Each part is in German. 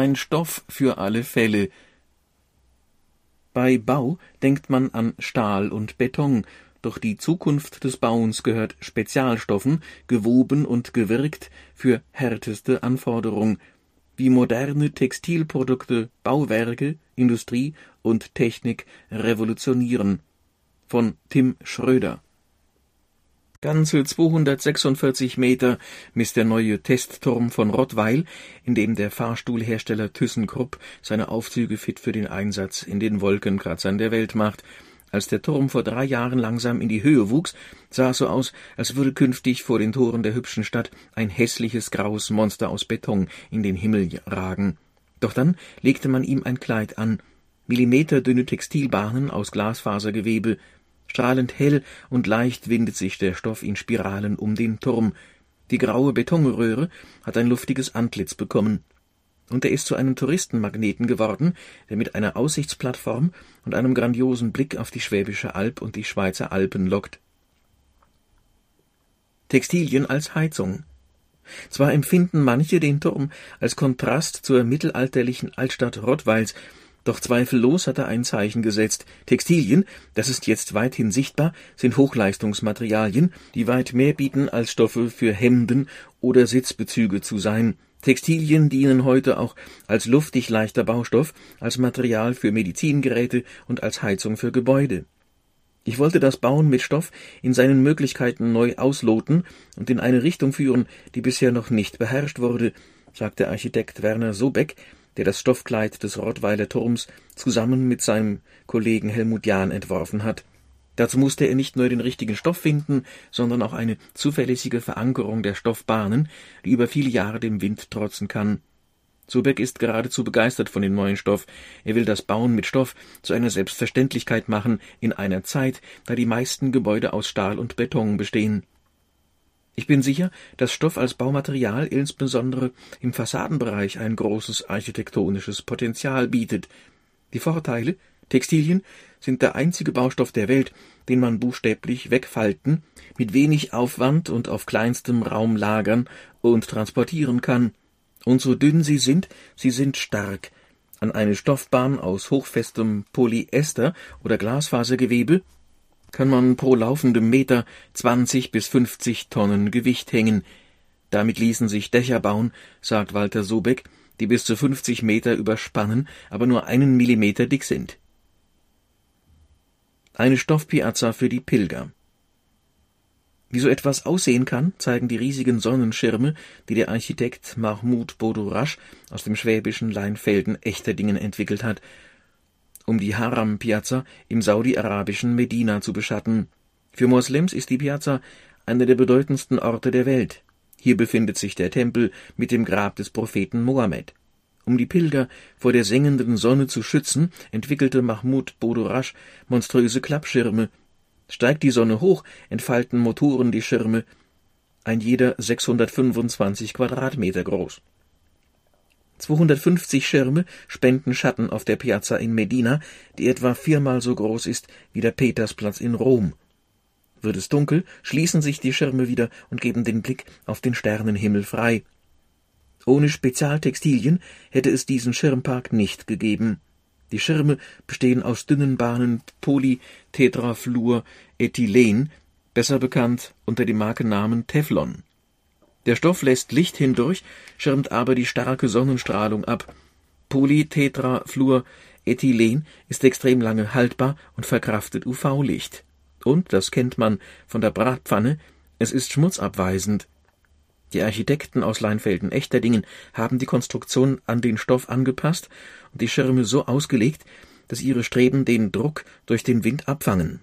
Ein Stoff für alle Fälle. Bei Bau denkt man an Stahl und Beton, doch die Zukunft des Bauens gehört Spezialstoffen, gewoben und gewirkt für härteste Anforderung, wie moderne Textilprodukte Bauwerke, Industrie und Technik revolutionieren. Von Tim Schröder Ganze 246 Meter misst der neue Testturm von Rottweil, in dem der Fahrstuhlhersteller ThyssenKrupp seine Aufzüge fit für den Einsatz in den Wolkenkratzern der Welt macht. Als der Turm vor drei Jahren langsam in die Höhe wuchs, sah es so aus, als würde künftig vor den Toren der hübschen Stadt ein hässliches graues Monster aus Beton in den Himmel ragen. Doch dann legte man ihm ein Kleid an, millimeterdünne Textilbahnen aus Glasfasergewebe, Strahlend hell und leicht windet sich der Stoff in Spiralen um den Turm. Die graue Betonröhre hat ein luftiges Antlitz bekommen. Und er ist zu einem Touristenmagneten geworden, der mit einer Aussichtsplattform und einem grandiosen Blick auf die Schwäbische Alb und die Schweizer Alpen lockt. Textilien als Heizung. Zwar empfinden manche den Turm als Kontrast zur mittelalterlichen Altstadt Rottweils, doch zweifellos hat er ein Zeichen gesetzt. Textilien, das ist jetzt weithin sichtbar, sind Hochleistungsmaterialien, die weit mehr bieten als Stoffe für Hemden oder Sitzbezüge zu sein. Textilien dienen heute auch als luftig leichter Baustoff, als Material für Medizingeräte und als Heizung für Gebäude. Ich wollte das Bauen mit Stoff in seinen Möglichkeiten neu ausloten und in eine Richtung führen, die bisher noch nicht beherrscht wurde, sagte Architekt Werner Sobeck, der das Stoffkleid des Rottweiler Turms zusammen mit seinem Kollegen Helmut Jahn entworfen hat. Dazu musste er nicht nur den richtigen Stoff finden, sondern auch eine zuverlässige Verankerung der Stoffbahnen, die über viele Jahre dem Wind trotzen kann. Zubeck ist geradezu begeistert von dem neuen Stoff. Er will das Bauen mit Stoff zu einer Selbstverständlichkeit machen in einer Zeit, da die meisten Gebäude aus Stahl und Beton bestehen. Ich bin sicher, dass Stoff als Baumaterial insbesondere im Fassadenbereich ein großes architektonisches Potenzial bietet. Die Vorteile Textilien sind der einzige Baustoff der Welt, den man buchstäblich wegfalten, mit wenig Aufwand und auf kleinstem Raum lagern und transportieren kann. Und so dünn sie sind, sie sind stark. An eine Stoffbahn aus hochfestem Polyester oder Glasfasergewebe kann man pro laufendem Meter 20 bis 50 Tonnen Gewicht hängen. Damit ließen sich Dächer bauen, sagt Walter Sobeck, die bis zu 50 Meter überspannen, aber nur einen Millimeter dick sind. Eine Stoffpiazza für die Pilger. Wie so etwas aussehen kann, zeigen die riesigen Sonnenschirme, die der Architekt Mahmoud Bodorasch aus dem schwäbischen Leinfelden Echterdingen entwickelt hat um die Haram-Piazza im saudi-arabischen Medina zu beschatten. Für Moslems ist die Piazza einer der bedeutendsten Orte der Welt. Hier befindet sich der Tempel mit dem Grab des Propheten Mohammed. Um die Pilger vor der sengenden Sonne zu schützen, entwickelte Mahmud Bodorasch monströse Klappschirme. Steigt die Sonne hoch, entfalten Motoren die Schirme, ein jeder 625 Quadratmeter groß. 250 Schirme spenden Schatten auf der Piazza in Medina, die etwa viermal so groß ist wie der Petersplatz in Rom. Wird es dunkel, schließen sich die Schirme wieder und geben den Blick auf den Sternenhimmel frei. Ohne Spezialtextilien hätte es diesen Schirmpark nicht gegeben. Die Schirme bestehen aus dünnen Bahnen Polytetrafluorethylen, besser bekannt unter dem Markennamen Teflon. Der Stoff lässt Licht hindurch, schirmt aber die starke Sonnenstrahlung ab. Polytetrafluorethylen ist extrem lange haltbar und verkraftet UV-Licht. Und, das kennt man von der Bratpfanne, es ist schmutzabweisend. Die Architekten aus Leinfelden-Echterdingen haben die Konstruktion an den Stoff angepasst und die Schirme so ausgelegt, dass ihre Streben den Druck durch den Wind abfangen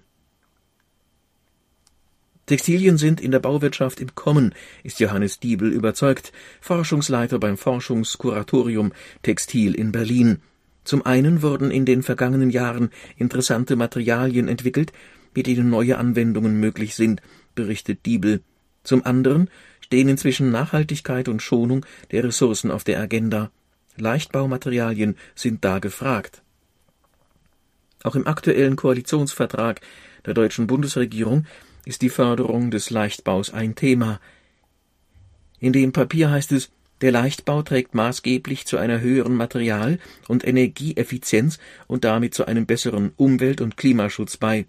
Textilien sind in der Bauwirtschaft im Kommen, ist Johannes Diebel überzeugt, Forschungsleiter beim Forschungskuratorium Textil in Berlin. Zum einen wurden in den vergangenen Jahren interessante Materialien entwickelt, mit denen neue Anwendungen möglich sind, berichtet Diebel. Zum anderen stehen inzwischen Nachhaltigkeit und Schonung der Ressourcen auf der Agenda. Leichtbaumaterialien sind da gefragt. Auch im aktuellen Koalitionsvertrag der deutschen Bundesregierung ist die Förderung des Leichtbaus ein Thema. In dem Papier heißt es, Der Leichtbau trägt maßgeblich zu einer höheren Material- und Energieeffizienz und damit zu einem besseren Umwelt- und Klimaschutz bei.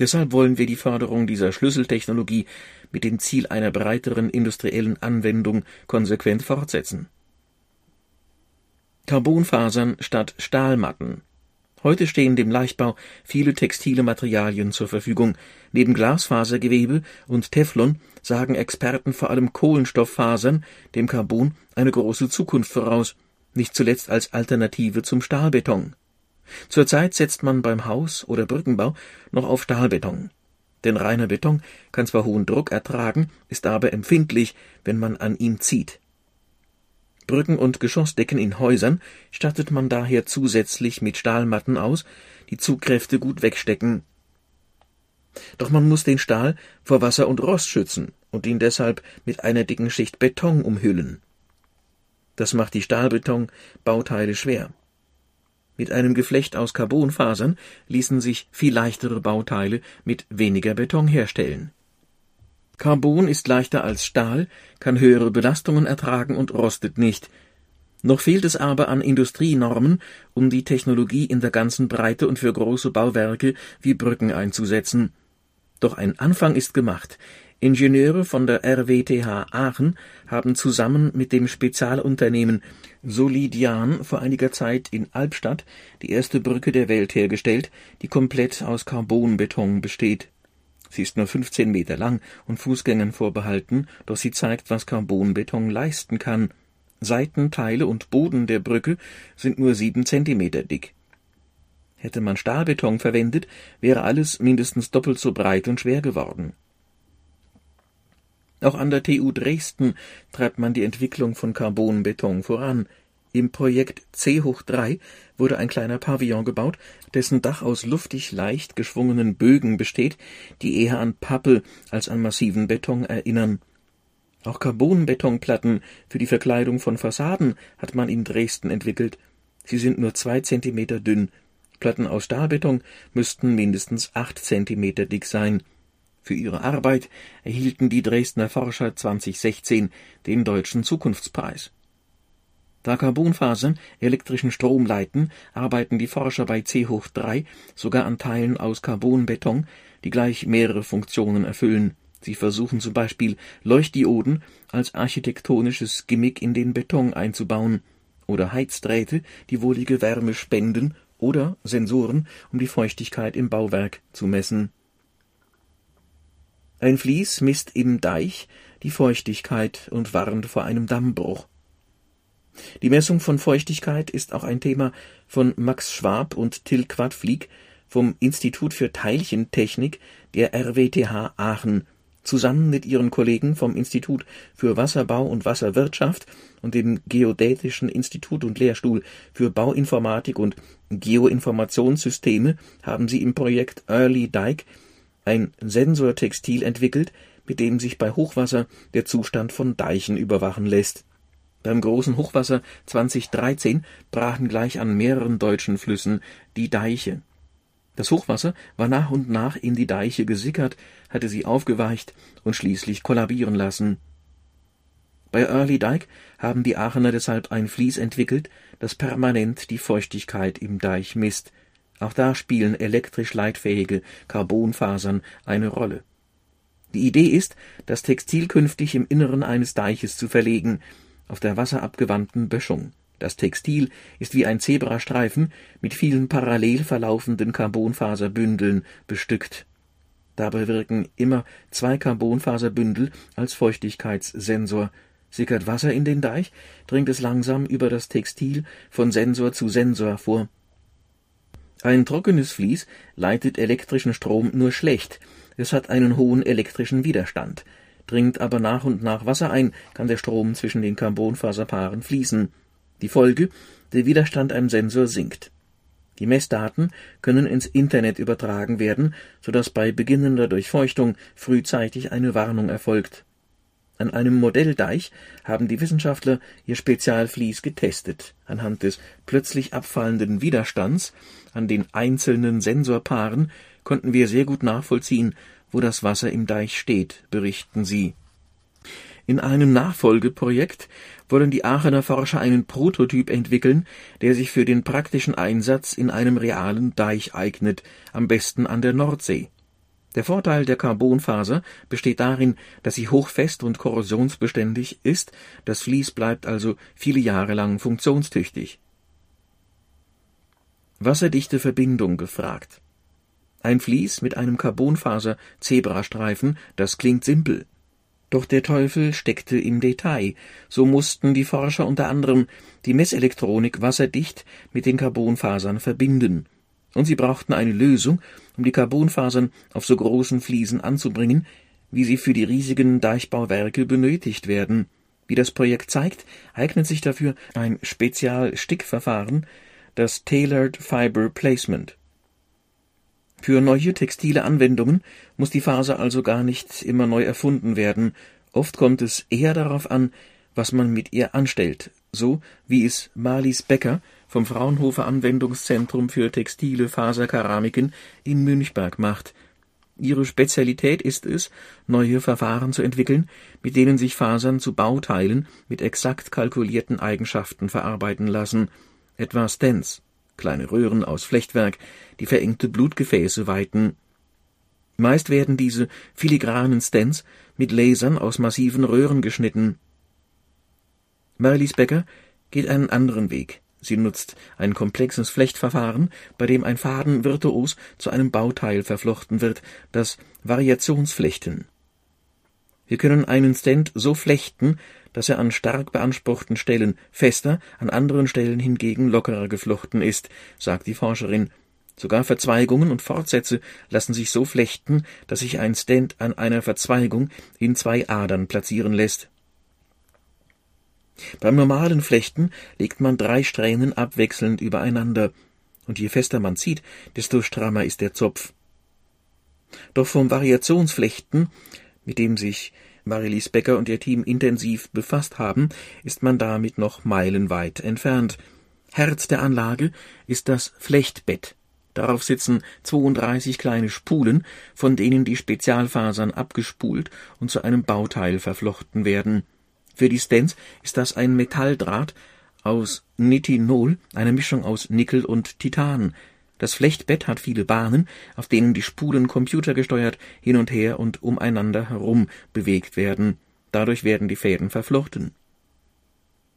Deshalb wollen wir die Förderung dieser Schlüsseltechnologie mit dem Ziel einer breiteren industriellen Anwendung konsequent fortsetzen. Carbonfasern statt Stahlmatten Heute stehen dem Leichtbau viele textile Materialien zur Verfügung. Neben Glasfasergewebe und Teflon sagen Experten vor allem Kohlenstofffasern dem Carbon eine große Zukunft voraus, nicht zuletzt als Alternative zum Stahlbeton. Zurzeit setzt man beim Haus- oder Brückenbau noch auf Stahlbeton. Denn reiner Beton kann zwar hohen Druck ertragen, ist aber empfindlich, wenn man an ihm zieht. Brücken und Geschossdecken in Häusern stattet man daher zusätzlich mit Stahlmatten aus, die Zugkräfte gut wegstecken. Doch man muss den Stahl vor Wasser und Rost schützen und ihn deshalb mit einer dicken Schicht Beton umhüllen. Das macht die Stahlbeton-Bauteile schwer. Mit einem Geflecht aus Carbonfasern ließen sich viel leichtere Bauteile mit weniger Beton herstellen Carbon ist leichter als Stahl, kann höhere Belastungen ertragen und rostet nicht. Noch fehlt es aber an Industrienormen, um die Technologie in der ganzen Breite und für große Bauwerke wie Brücken einzusetzen. Doch ein Anfang ist gemacht. Ingenieure von der RWTH Aachen haben zusammen mit dem Spezialunternehmen Solidian vor einiger Zeit in Albstadt die erste Brücke der Welt hergestellt, die komplett aus Carbonbeton besteht Sie ist nur 15 Meter lang und Fußgängern vorbehalten, doch sie zeigt, was Carbonbeton leisten kann. Seitenteile und Boden der Brücke sind nur sieben Zentimeter dick. Hätte man Stahlbeton verwendet, wäre alles mindestens doppelt so breit und schwer geworden. Auch an der TU Dresden treibt man die Entwicklung von Carbonbeton voran. Im Projekt C hoch 3 wurde ein kleiner Pavillon gebaut, dessen Dach aus luftig leicht geschwungenen Bögen besteht, die eher an Pappe als an massiven Beton erinnern. Auch Carbonbetonplatten für die Verkleidung von Fassaden hat man in Dresden entwickelt. Sie sind nur zwei Zentimeter dünn. Platten aus Stahlbeton müssten mindestens acht Zentimeter dick sein. Für ihre Arbeit erhielten die Dresdner Forscher 2016 den Deutschen Zukunftspreis. Da Carbonfasern elektrischen Strom leiten, arbeiten die Forscher bei C hoch 3 sogar an Teilen aus Carbonbeton, die gleich mehrere Funktionen erfüllen. Sie versuchen zum Beispiel Leuchtdioden als architektonisches Gimmick in den Beton einzubauen oder Heizdrähte, die wohlige Wärme spenden oder Sensoren, um die Feuchtigkeit im Bauwerk zu messen. Ein Vlies misst im Deich die Feuchtigkeit und warnt vor einem Dammbruch. Die Messung von Feuchtigkeit ist auch ein Thema von Max Schwab und Till Quadflieg vom Institut für Teilchentechnik der RWTH Aachen. Zusammen mit ihren Kollegen vom Institut für Wasserbau und Wasserwirtschaft und dem Geodätischen Institut und Lehrstuhl für Bauinformatik und Geoinformationssysteme haben sie im Projekt Early Dike ein Sensortextil entwickelt, mit dem sich bei Hochwasser der Zustand von Deichen überwachen lässt beim großen Hochwasser 2013 brachen gleich an mehreren deutschen Flüssen die Deiche. Das Hochwasser war nach und nach in die Deiche gesickert, hatte sie aufgeweicht und schließlich kollabieren lassen. Bei Early Dike haben die Aachener deshalb ein Vlies entwickelt, das permanent die Feuchtigkeit im Deich misst. Auch da spielen elektrisch leitfähige Carbonfasern eine Rolle. Die Idee ist, das Textil künftig im Inneren eines Deiches zu verlegen, auf der wasserabgewandten Böschung. Das Textil ist wie ein Zebrastreifen mit vielen parallel verlaufenden Carbonfaserbündeln bestückt. Dabei wirken immer zwei Carbonfaserbündel als Feuchtigkeitssensor. Sickert Wasser in den Deich, dringt es langsam über das Textil von Sensor zu Sensor vor. Ein trockenes Vlies leitet elektrischen Strom nur schlecht. Es hat einen hohen elektrischen Widerstand. Dringt aber nach und nach Wasser ein, kann der Strom zwischen den Carbonfaserpaaren fließen. Die Folge: Der Widerstand am Sensor sinkt. Die Messdaten können ins Internet übertragen werden, so dass bei beginnender Durchfeuchtung frühzeitig eine Warnung erfolgt. An einem Modelldeich haben die Wissenschaftler ihr Spezialvlies getestet. Anhand des plötzlich abfallenden Widerstands an den einzelnen Sensorpaaren konnten wir sehr gut nachvollziehen, wo das Wasser im Deich steht, berichten sie. In einem Nachfolgeprojekt wollen die Aachener Forscher einen Prototyp entwickeln, der sich für den praktischen Einsatz in einem realen Deich eignet, am besten an der Nordsee. Der Vorteil der Carbonfaser besteht darin, dass sie hochfest und korrosionsbeständig ist, das Vlies bleibt also viele Jahre lang funktionstüchtig. Wasserdichte Verbindung gefragt. Ein Vlies mit einem Carbonfaser-Zebrastreifen, das klingt simpel. Doch der Teufel steckte im Detail. So mussten die Forscher unter anderem die Messelektronik wasserdicht mit den Carbonfasern verbinden und sie brauchten eine Lösung, um die Carbonfasern auf so großen Fliesen anzubringen, wie sie für die riesigen Deichbauwerke benötigt werden. Wie das Projekt zeigt, eignet sich dafür ein Spezialstickverfahren, das Tailored Fiber Placement. Für neue textile Anwendungen muss die Faser also gar nicht immer neu erfunden werden, oft kommt es eher darauf an, was man mit ihr anstellt, so wie es Marlies Becker vom Fraunhofer Anwendungszentrum für textile Faserkeramiken in Münchberg macht. Ihre Spezialität ist es, neue Verfahren zu entwickeln, mit denen sich Fasern zu Bauteilen mit exakt kalkulierten Eigenschaften verarbeiten lassen, etwa Stents, kleine Röhren aus Flechtwerk, die verengte Blutgefäße weiten. Meist werden diese filigranen Stents mit Lasern aus massiven Röhren geschnitten. Marlies Becker geht einen anderen Weg. Sie nutzt ein komplexes Flechtverfahren, bei dem ein Faden virtuos zu einem Bauteil verflochten wird, das Variationsflechten. Wir können einen Stent so flechten, dass er an stark beanspruchten Stellen fester, an anderen Stellen hingegen lockerer geflochten ist, sagt die Forscherin. Sogar Verzweigungen und Fortsätze lassen sich so flechten, dass sich ein Stent an einer Verzweigung in zwei Adern platzieren lässt. Beim normalen Flechten legt man drei Strähnen abwechselnd übereinander, und je fester man zieht, desto strammer ist der Zopf. Doch vom Variationsflechten, mit dem sich Marilis Becker und ihr Team intensiv befasst haben, ist man damit noch meilenweit entfernt. Herz der Anlage ist das Flechtbett. Darauf sitzen 32 kleine Spulen, von denen die Spezialfasern abgespult und zu einem Bauteil verflochten werden. Für die Stents ist das ein Metalldraht aus Nitinol, einer Mischung aus Nickel und Titan. Das Flechtbett hat viele Bahnen, auf denen die Spulen computergesteuert hin und her und umeinander herum bewegt werden. Dadurch werden die Fäden verflochten.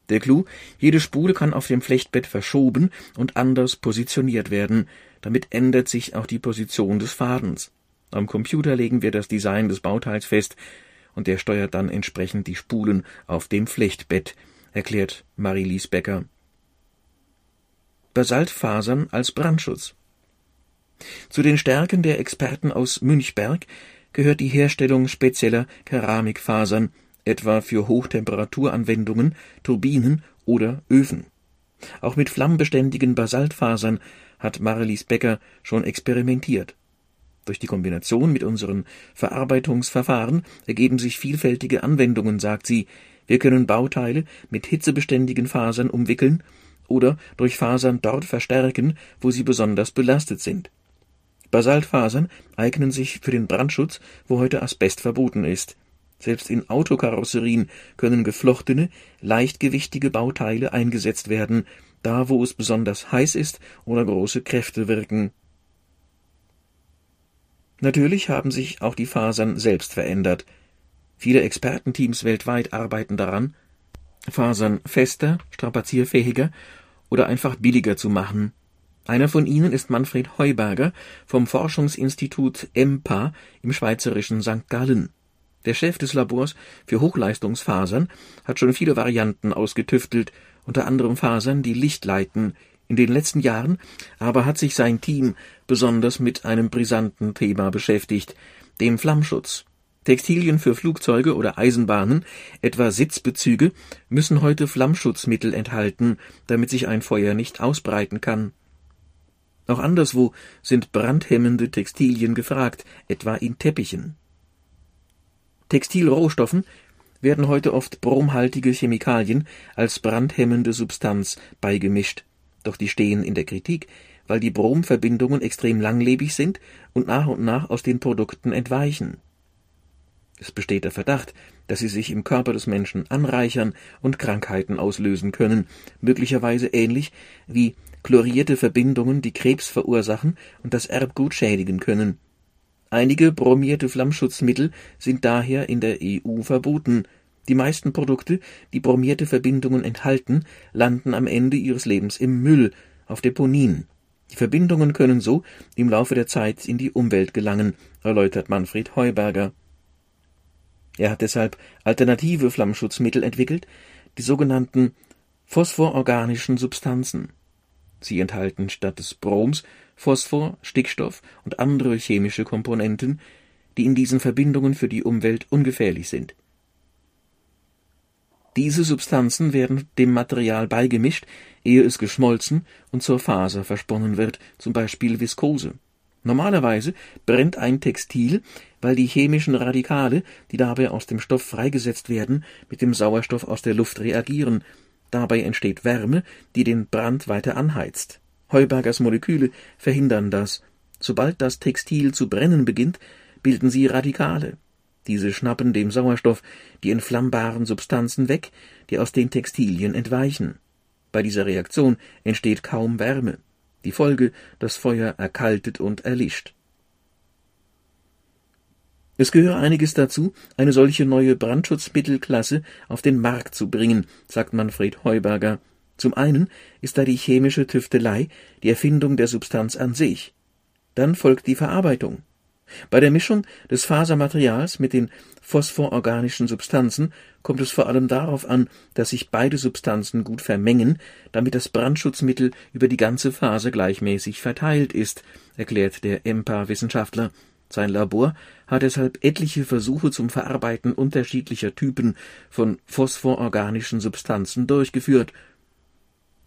Der Clou, jede Spule kann auf dem Flechtbett verschoben und anders positioniert werden. Damit ändert sich auch die Position des Fadens. Am Computer legen wir das Design des Bauteils fest, und der steuert dann entsprechend die Spulen auf dem Flechtbett, erklärt Marie-Lies Becker. Basaltfasern als Brandschutz. Zu den Stärken der Experten aus Münchberg gehört die Herstellung spezieller Keramikfasern, etwa für Hochtemperaturanwendungen, Turbinen oder Öfen. Auch mit flammbeständigen Basaltfasern hat Marilis Becker schon experimentiert. Durch die Kombination mit unseren Verarbeitungsverfahren ergeben sich vielfältige Anwendungen, sagt sie. Wir können Bauteile mit hitzebeständigen Fasern umwickeln oder durch Fasern dort verstärken, wo sie besonders belastet sind. Basaltfasern eignen sich für den Brandschutz, wo heute Asbest verboten ist. Selbst in Autokarosserien können geflochtene, leichtgewichtige Bauteile eingesetzt werden, da wo es besonders heiß ist oder große Kräfte wirken. Natürlich haben sich auch die Fasern selbst verändert. Viele Expertenteams weltweit arbeiten daran, Fasern fester, strapazierfähiger oder einfach billiger zu machen. Einer von ihnen ist Manfred Heuberger vom Forschungsinstitut EMPA im schweizerischen St. Gallen. Der Chef des Labors für Hochleistungsfasern hat schon viele Varianten ausgetüftelt, unter anderem Fasern, die Licht leiten, in den letzten Jahren aber hat sich sein Team besonders mit einem brisanten Thema beschäftigt, dem Flammschutz. Textilien für Flugzeuge oder Eisenbahnen, etwa Sitzbezüge, müssen heute Flammschutzmittel enthalten, damit sich ein Feuer nicht ausbreiten kann. Auch anderswo sind brandhemmende Textilien gefragt, etwa in Teppichen. Textilrohstoffen werden heute oft bromhaltige Chemikalien als brandhemmende Substanz beigemischt doch die stehen in der Kritik, weil die Bromverbindungen extrem langlebig sind und nach und nach aus den Produkten entweichen. Es besteht der Verdacht, dass sie sich im Körper des Menschen anreichern und Krankheiten auslösen können, möglicherweise ähnlich wie chlorierte Verbindungen, die Krebs verursachen und das Erbgut schädigen können. Einige bromierte Flammschutzmittel sind daher in der EU verboten. Die meisten Produkte, die bromierte Verbindungen enthalten, landen am Ende ihres Lebens im Müll, auf Deponien. Die Verbindungen können so im Laufe der Zeit in die Umwelt gelangen, erläutert Manfred Heuberger. Er hat deshalb alternative Flammschutzmittel entwickelt, die sogenannten phosphororganischen Substanzen. Sie enthalten statt des Broms Phosphor, Stickstoff und andere chemische Komponenten, die in diesen Verbindungen für die Umwelt ungefährlich sind. Diese Substanzen werden dem Material beigemischt, ehe es geschmolzen und zur Faser versponnen wird, zum Beispiel Viskose. Normalerweise brennt ein Textil, weil die chemischen Radikale, die dabei aus dem Stoff freigesetzt werden, mit dem Sauerstoff aus der Luft reagieren. Dabei entsteht Wärme, die den Brand weiter anheizt. Heubergers Moleküle verhindern das. Sobald das Textil zu brennen beginnt, bilden sie Radikale. Diese schnappen dem Sauerstoff die entflammbaren Substanzen weg, die aus den Textilien entweichen. Bei dieser Reaktion entsteht kaum Wärme. Die Folge, das Feuer erkaltet und erlischt. Es gehöre einiges dazu, eine solche neue Brandschutzmittelklasse auf den Markt zu bringen, sagt Manfred Heuberger. Zum einen ist da die chemische Tüftelei, die Erfindung der Substanz an sich. Dann folgt die Verarbeitung. Bei der Mischung des Fasermaterials mit den phosphororganischen Substanzen kommt es vor allem darauf an, dass sich beide Substanzen gut vermengen, damit das Brandschutzmittel über die ganze Faser gleichmäßig verteilt ist, erklärt der EMPA-Wissenschaftler. Sein Labor hat deshalb etliche Versuche zum Verarbeiten unterschiedlicher Typen von phosphororganischen Substanzen durchgeführt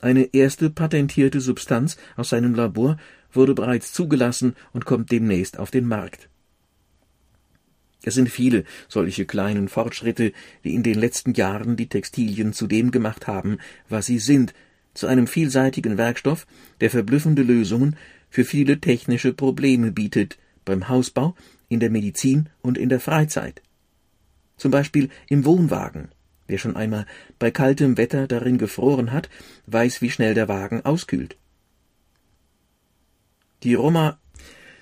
eine erste patentierte Substanz aus seinem Labor wurde bereits zugelassen und kommt demnächst auf den Markt. Es sind viele solche kleinen Fortschritte, die in den letzten Jahren die Textilien zu dem gemacht haben, was sie sind, zu einem vielseitigen Werkstoff, der verblüffende Lösungen für viele technische Probleme bietet, beim Hausbau, in der Medizin und in der Freizeit. Zum Beispiel im Wohnwagen Wer schon einmal bei kaltem Wetter darin gefroren hat, weiß, wie schnell der Wagen auskühlt. Die Roma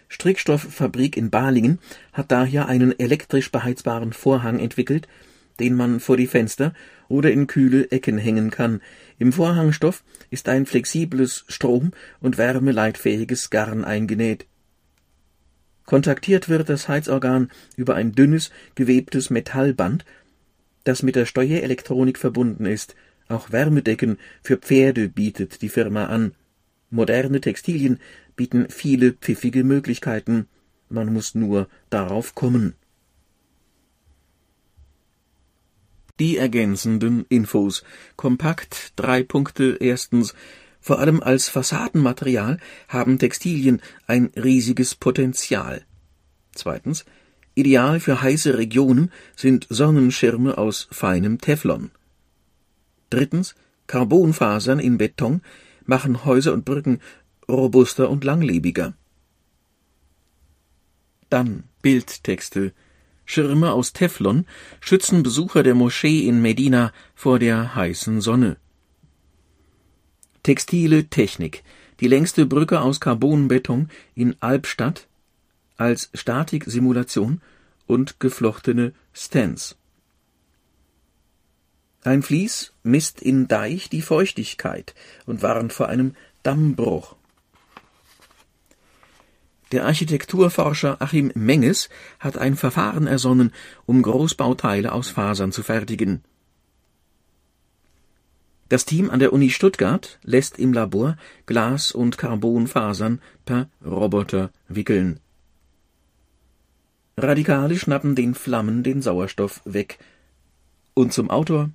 Strickstofffabrik in Balingen hat daher einen elektrisch beheizbaren Vorhang entwickelt, den man vor die Fenster oder in kühle Ecken hängen kann. Im Vorhangstoff ist ein flexibles Strom- und wärmeleitfähiges Garn eingenäht. Kontaktiert wird das Heizorgan über ein dünnes, gewebtes Metallband das mit der Steuerelektronik verbunden ist. Auch Wärmedecken für Pferde bietet die Firma an. Moderne Textilien bieten viele pfiffige Möglichkeiten. Man muss nur darauf kommen. Die ergänzenden Infos. Kompakt, drei Punkte. Erstens. Vor allem als Fassadenmaterial haben Textilien ein riesiges Potenzial. Zweitens. Ideal für heiße Regionen sind Sonnenschirme aus feinem Teflon. Drittens. Carbonfasern in Beton machen Häuser und Brücken robuster und langlebiger. Dann Bildtexte. Schirme aus Teflon schützen Besucher der Moschee in Medina vor der heißen Sonne. Textile Technik. Die längste Brücke aus Carbonbeton in Albstadt als Statiksimulation und geflochtene Stents. Ein Vlies misst in Deich die Feuchtigkeit und warnt vor einem Dammbruch. Der Architekturforscher Achim Menges hat ein Verfahren ersonnen, um Großbauteile aus Fasern zu fertigen. Das Team an der Uni Stuttgart lässt im Labor Glas- und Carbonfasern per Roboter wickeln. Radikale schnappen den Flammen den Sauerstoff weg. Und zum Autor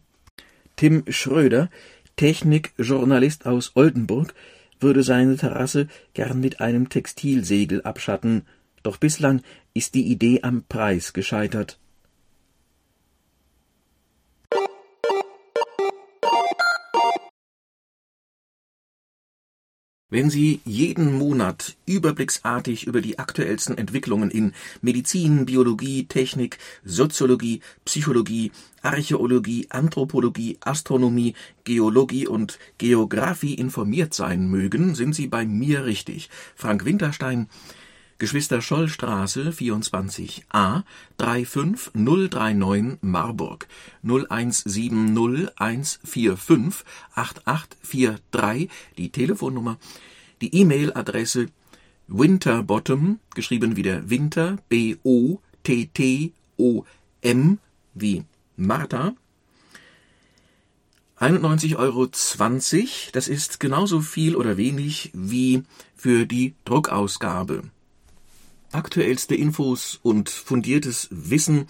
Tim Schröder, Technikjournalist aus Oldenburg, würde seine Terrasse gern mit einem Textilsegel abschatten, doch bislang ist die Idee am Preis gescheitert. Wenn Sie jeden Monat überblicksartig über die aktuellsten Entwicklungen in Medizin, Biologie, Technik, Soziologie, Psychologie, Archäologie, Anthropologie, Astronomie, Geologie und Geographie informiert sein mögen, sind Sie bei mir richtig. Frank Winterstein, Geschwister Schollstraße 24a 35039 Marburg 01701458843 die Telefonnummer, die E-Mail-Adresse winterbottom, geschrieben wie der Winter, B-O-T-T-O-M, wie Martha, 91,20 Euro, das ist genauso viel oder wenig wie für die Druckausgabe aktuellste Infos und fundiertes Wissen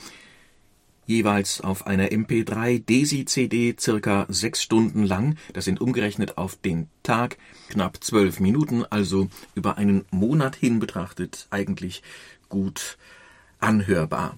jeweils auf einer MP3 Desi-CD circa sechs Stunden lang, das sind umgerechnet auf den Tag knapp zwölf Minuten, also über einen Monat hin betrachtet eigentlich gut anhörbar.